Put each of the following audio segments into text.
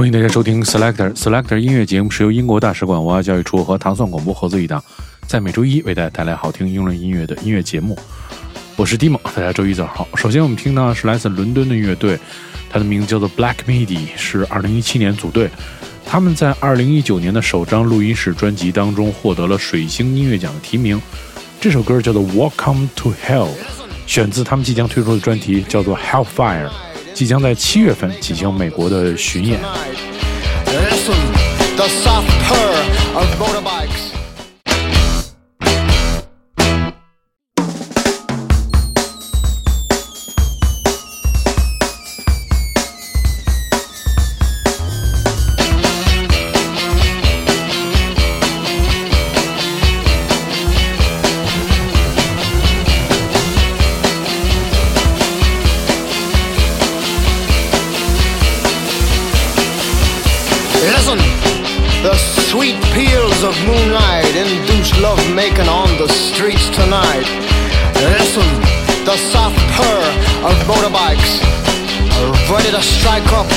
欢迎大家收听 Selector Selector 音乐节目，是由英国大使馆文化教育处和糖蒜广播合作一档，在每周一为大家带来好听英伦音乐的音乐节目。我是 Dimo，大家周一早上好。首先我们听到是来自伦敦的乐队，它的名字叫做 Black Midi，是2017年组队。他们在2019年的首张录音室专辑当中获得了水星音乐奖的提名。这首歌叫做 Welcome to Hell，选自他们即将推出的专题，叫做 Hellfire。即将在七月份进行美国的巡演。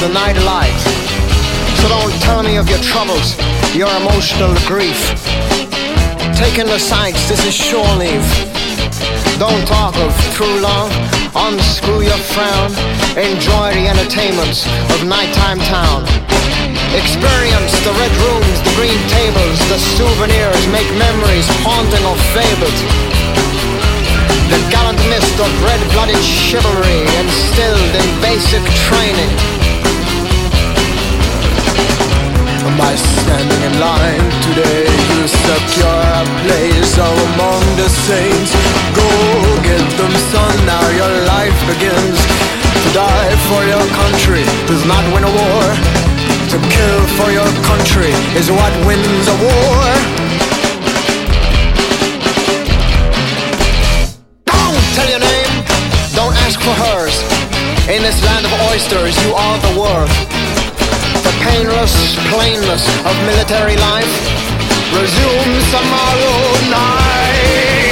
The night light. So don't tell me of your troubles, your emotional grief. Taking the sights, this is shore leave. Don't talk of true love, unscrew your frown. Enjoy the entertainments of nighttime town. Experience the red rooms, the green tables, the souvenirs, make memories haunting or fabled. The gallant mist of red-blooded chivalry instilled in basic training. By standing in line today You secure a place among the saints? Go get them son, now your life begins. To die for your country does not win a war. To kill for your country is what wins a war tell your name, don't ask for hers. In this land of oysters you are the worth the painless plainness of military life resumes tomorrow night.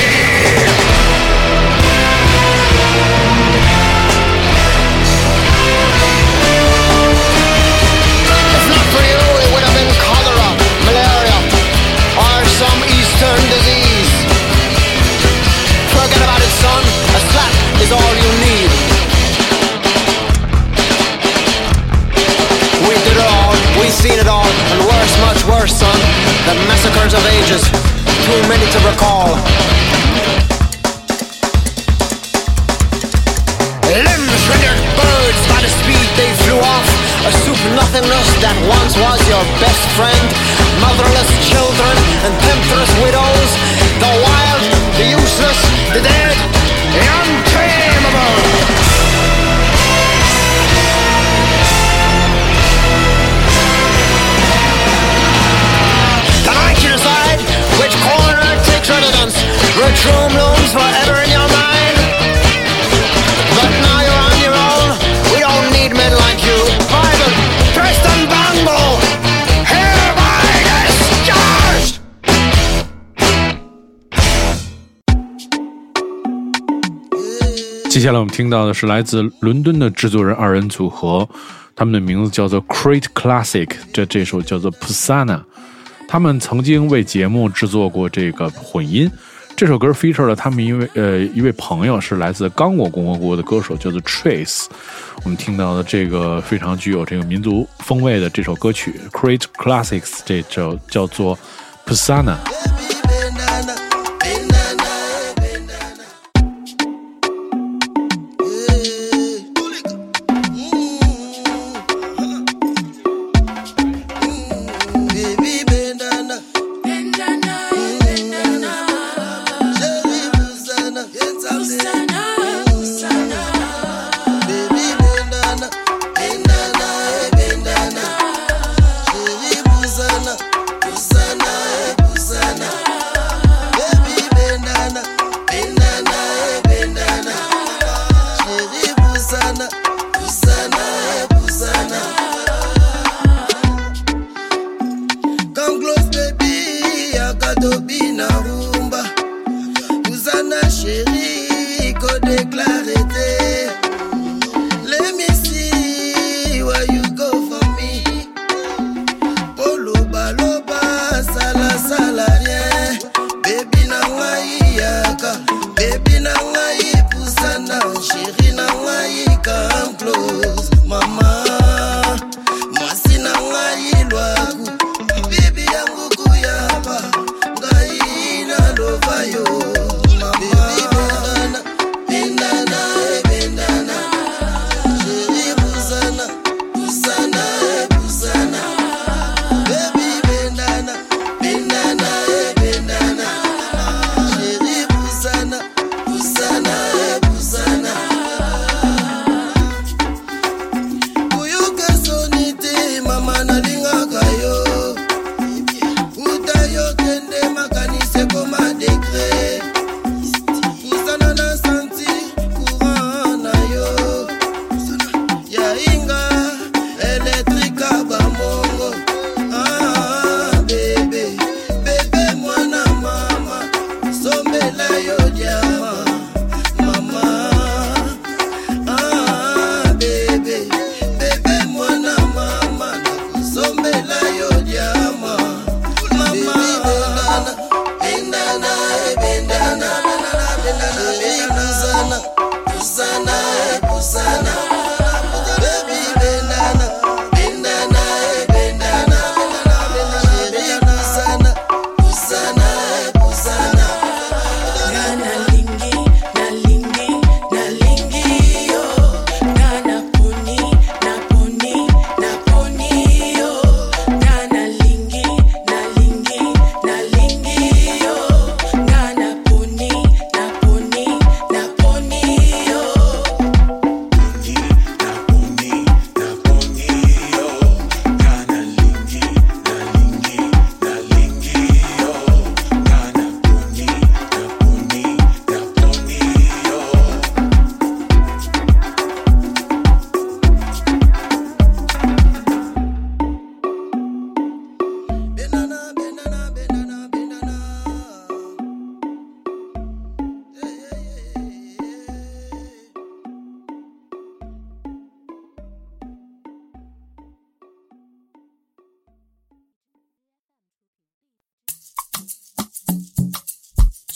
接下来我们听到的是来自伦敦的制作人二人组合，他们的名字叫做 Crate Classic，这这首叫做 Pusana。他们曾经为节目制作过这个混音。这首歌 feature 了他们一位呃一位朋友是来自刚果共和国的歌手，叫做 Trace。我们听到的这个非常具有这个民族风味的这首歌曲 Create Classics，这首叫做 PESANA。chérie.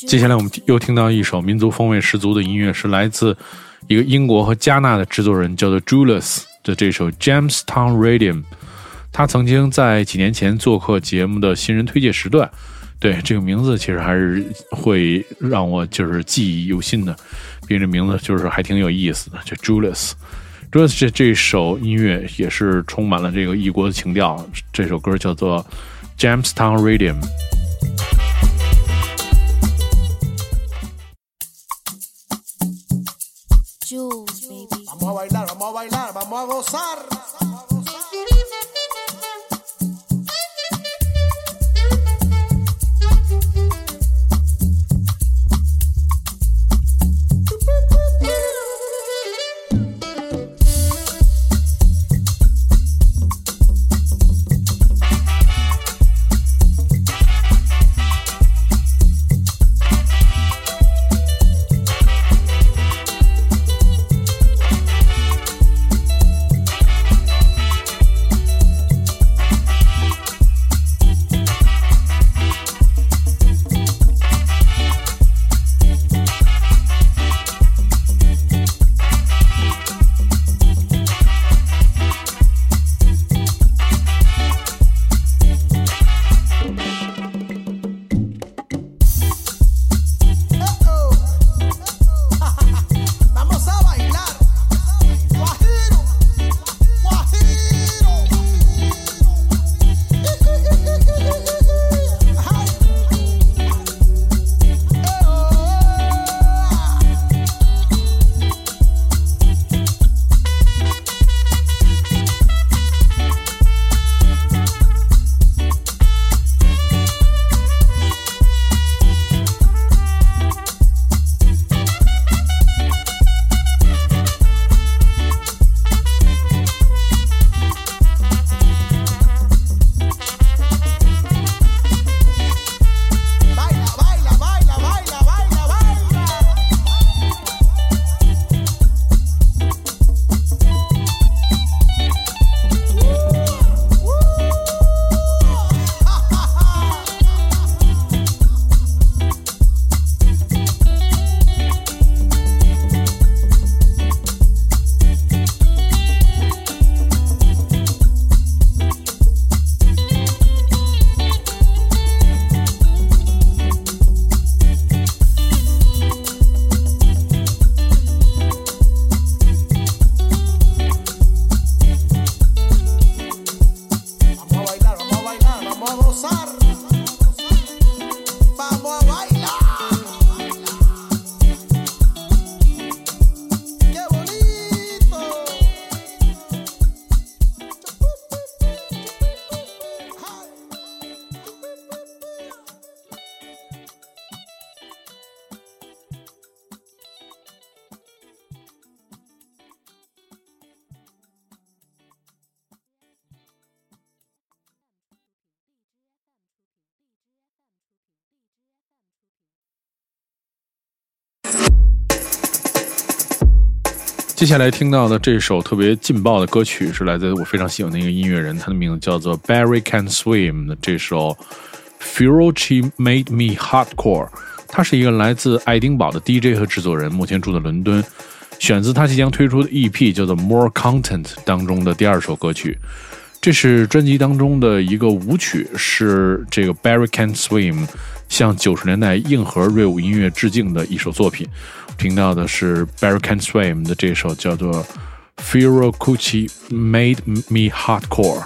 接下来我们又听到一首民族风味十足的音乐，是来自一个英国和加纳的制作人，叫做 Julius 的这首 Jamestown Radium。他曾经在几年前做客节目的新人推介时段，对这个名字其实还是会让我就是记忆犹新的，毕竟这名字就是还挺有意思的，就 Julius。Julius 这这首音乐也是充满了这个异国的情调，这首歌叫做 Jamestown Radium。Vamos a bailar, vamos a bailar, vamos a gozar. 接下来听到的这首特别劲爆的歌曲是来自我非常喜欢的一个音乐人，他的名字叫做 Barry Can Swim 的这首 Fiorucci Made Me Hardcore。他是一个来自爱丁堡的 DJ 和制作人，目前住在伦敦。选自他即将推出的 EP 叫做 More Content 当中的第二首歌曲。这是专辑当中的一个舞曲，是这个 Barry Can Swim 向九十年代硬核锐舞音乐致敬的一首作品。听到的是 Barry Can Swim 的这首叫做 f e r o c u c c i Made Me Hardcore。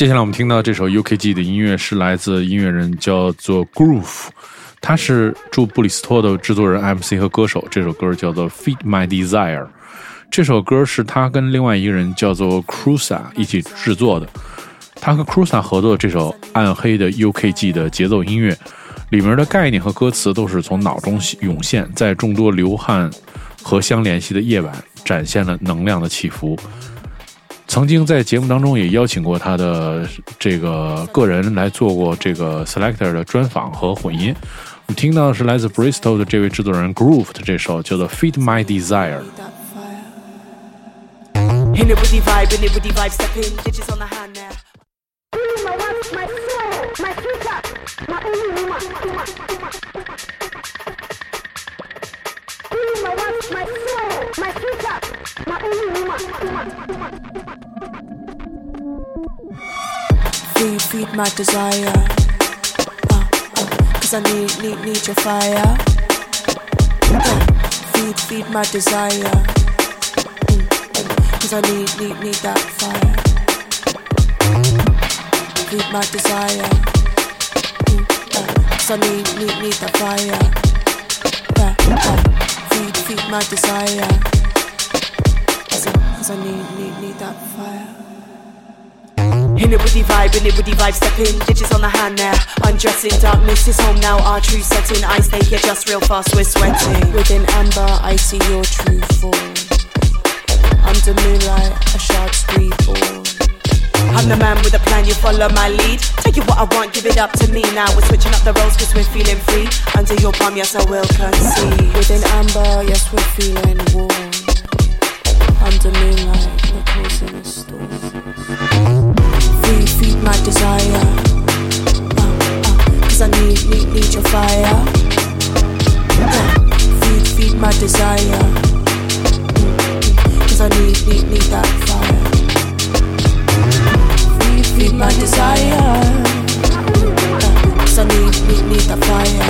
接下来我们听到这首 UKG 的音乐是来自音乐人叫做 Groove，他是驻布里斯托的制作人、MC 和歌手。这首歌叫做《Feed My Desire》，这首歌是他跟另外一个人叫做 Cruza 一起制作的。他和 Cruza 合作这首暗黑的 UKG 的节奏音乐，里面的概念和歌词都是从脑中涌现，在众多流汗和相联系的夜晚，展现了能量的起伏。曾经在节目当中也邀请过他的这个个人来做过这个 Selector 的专访和混音。我们听到的是来自 Bristol 的这位制作人 Groove 的这首叫做《Feed My Desire》。 In it with the vibe, in it with the vibe, step in, digits on the hand now. my life, my soul, my future, Feed, feed my desire. Uh, uh, Cause I need, need, need your fire. Uh, feed, feed my desire. Mm, mm, Cause I need, need, need that fire. Feed my desire. Mm, uh, Cause I need, need, need that fire. Yeah, yeah. Feed, feed my desire. Cause I, need, need, need that fire. In it with the vibe, in it with the vibe, step in, digits on the hand now. Undressing, darkness is home now, our true setting. I stay here just real fast, we're sweating. Within amber, I see your true form. Under moonlight, a shard's reborn. I'm the man with a plan, you follow my lead. Tell you what I want, give it up to me now. We're switching up the roles cause we're feeling free. Under your palm, yes, I will concede. Within amber, yes, we're feeling warm. Under moonlight, causing a storm. Feed, feed my desire. Uh, uh, Cause I need, need, need your fire. Uh, feed, feed my desire. Mm, mm, Cause I need, need, need that fire. Feed, feed my desire. Uh, Cause I need, need, need that fire.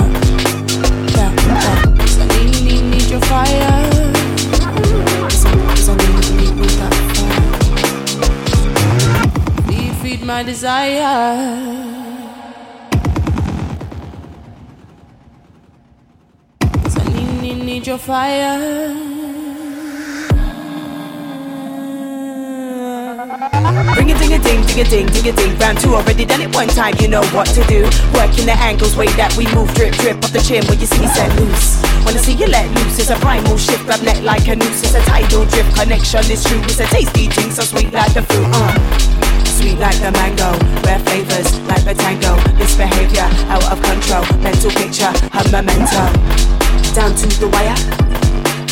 My desire. Cause I need, need, need your fire. Ring a ding a ding, ding a ding, ding a ding. Round two already done it one time, you know what to do. Working the angles, way that we move, drip, drip off the chin when you see me set loose. Wanna see you let loose, it's a primal shift, grab neck like a noose. It's a tidal drift, connection is true. It's a tasty thing, so sweet like the fruit. Uh. Sweet like the mango, rare flavors like the tango. This behavior out of control, mental picture, her memento. Down to the wire,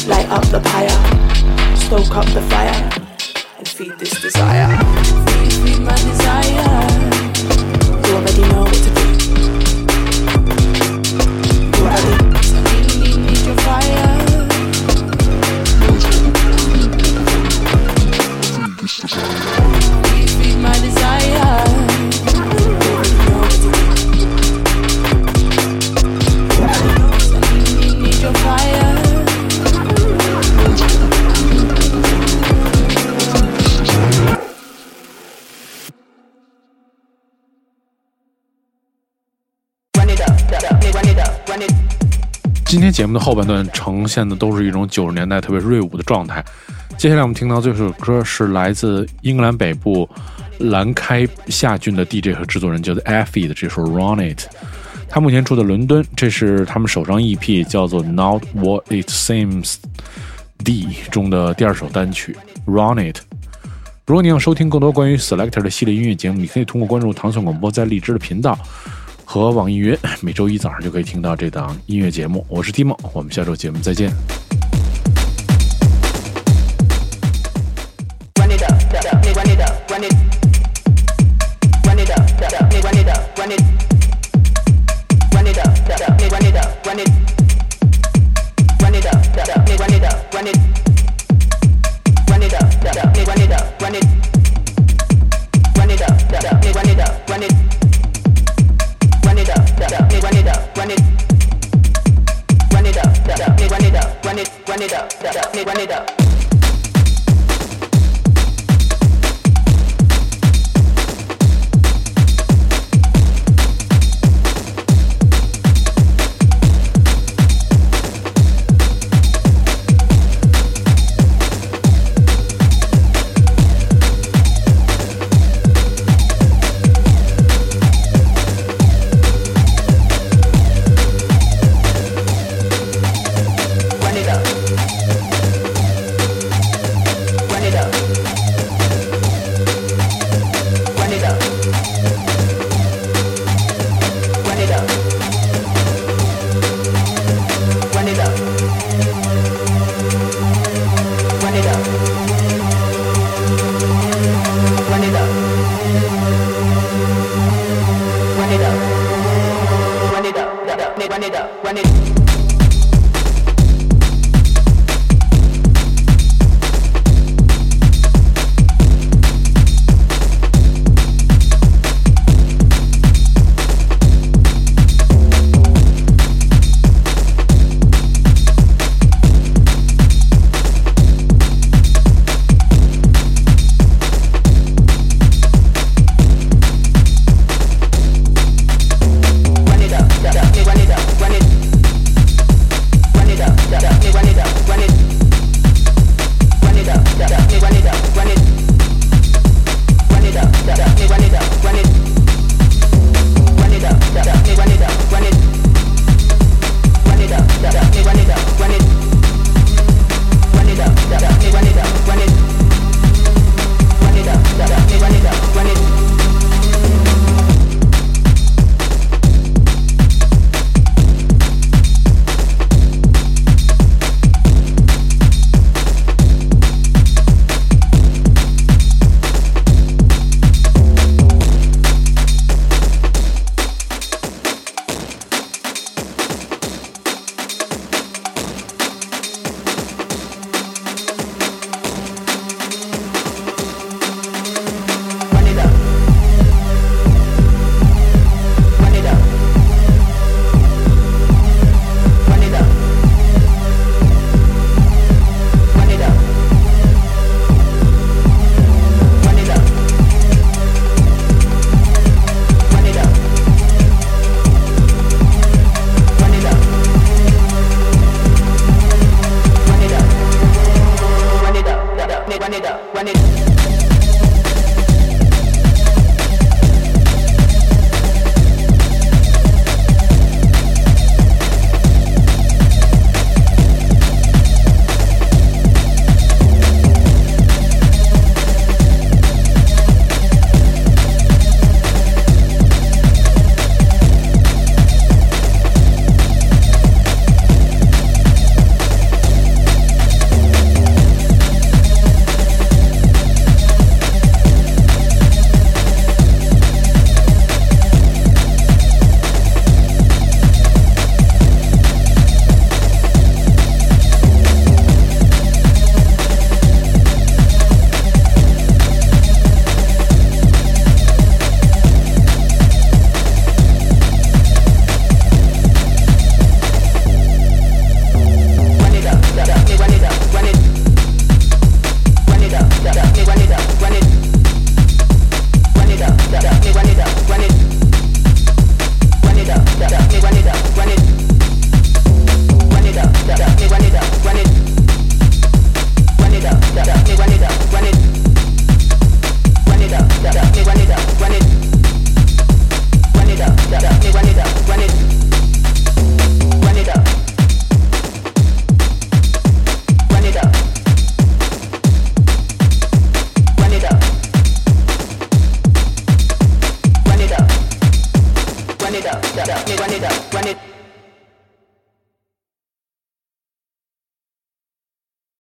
light up the pyre, stoke up the fire, and feed this desire. Feed, feed my desire. You already know what to do. You already need, need, your fire. Feed, 今天节目的后半段呈现的都是一种九十年代特别锐舞的状态。接下来我们听到这首歌是来自英格兰北部兰开夏郡的 DJ 和制作人，叫做 Effie 的这首《Run It》。他目前住在伦敦，这是他们首张 EP 叫做《Not What It Seems D》中的第二首单曲《Run It》。如果你想收听更多关于 Selector 的系列音乐节目，你可以通过关注糖蒜广播在荔枝的频道和网易云，每周一早上就可以听到这档音乐节目。我是蒂莫我们下周节目再见。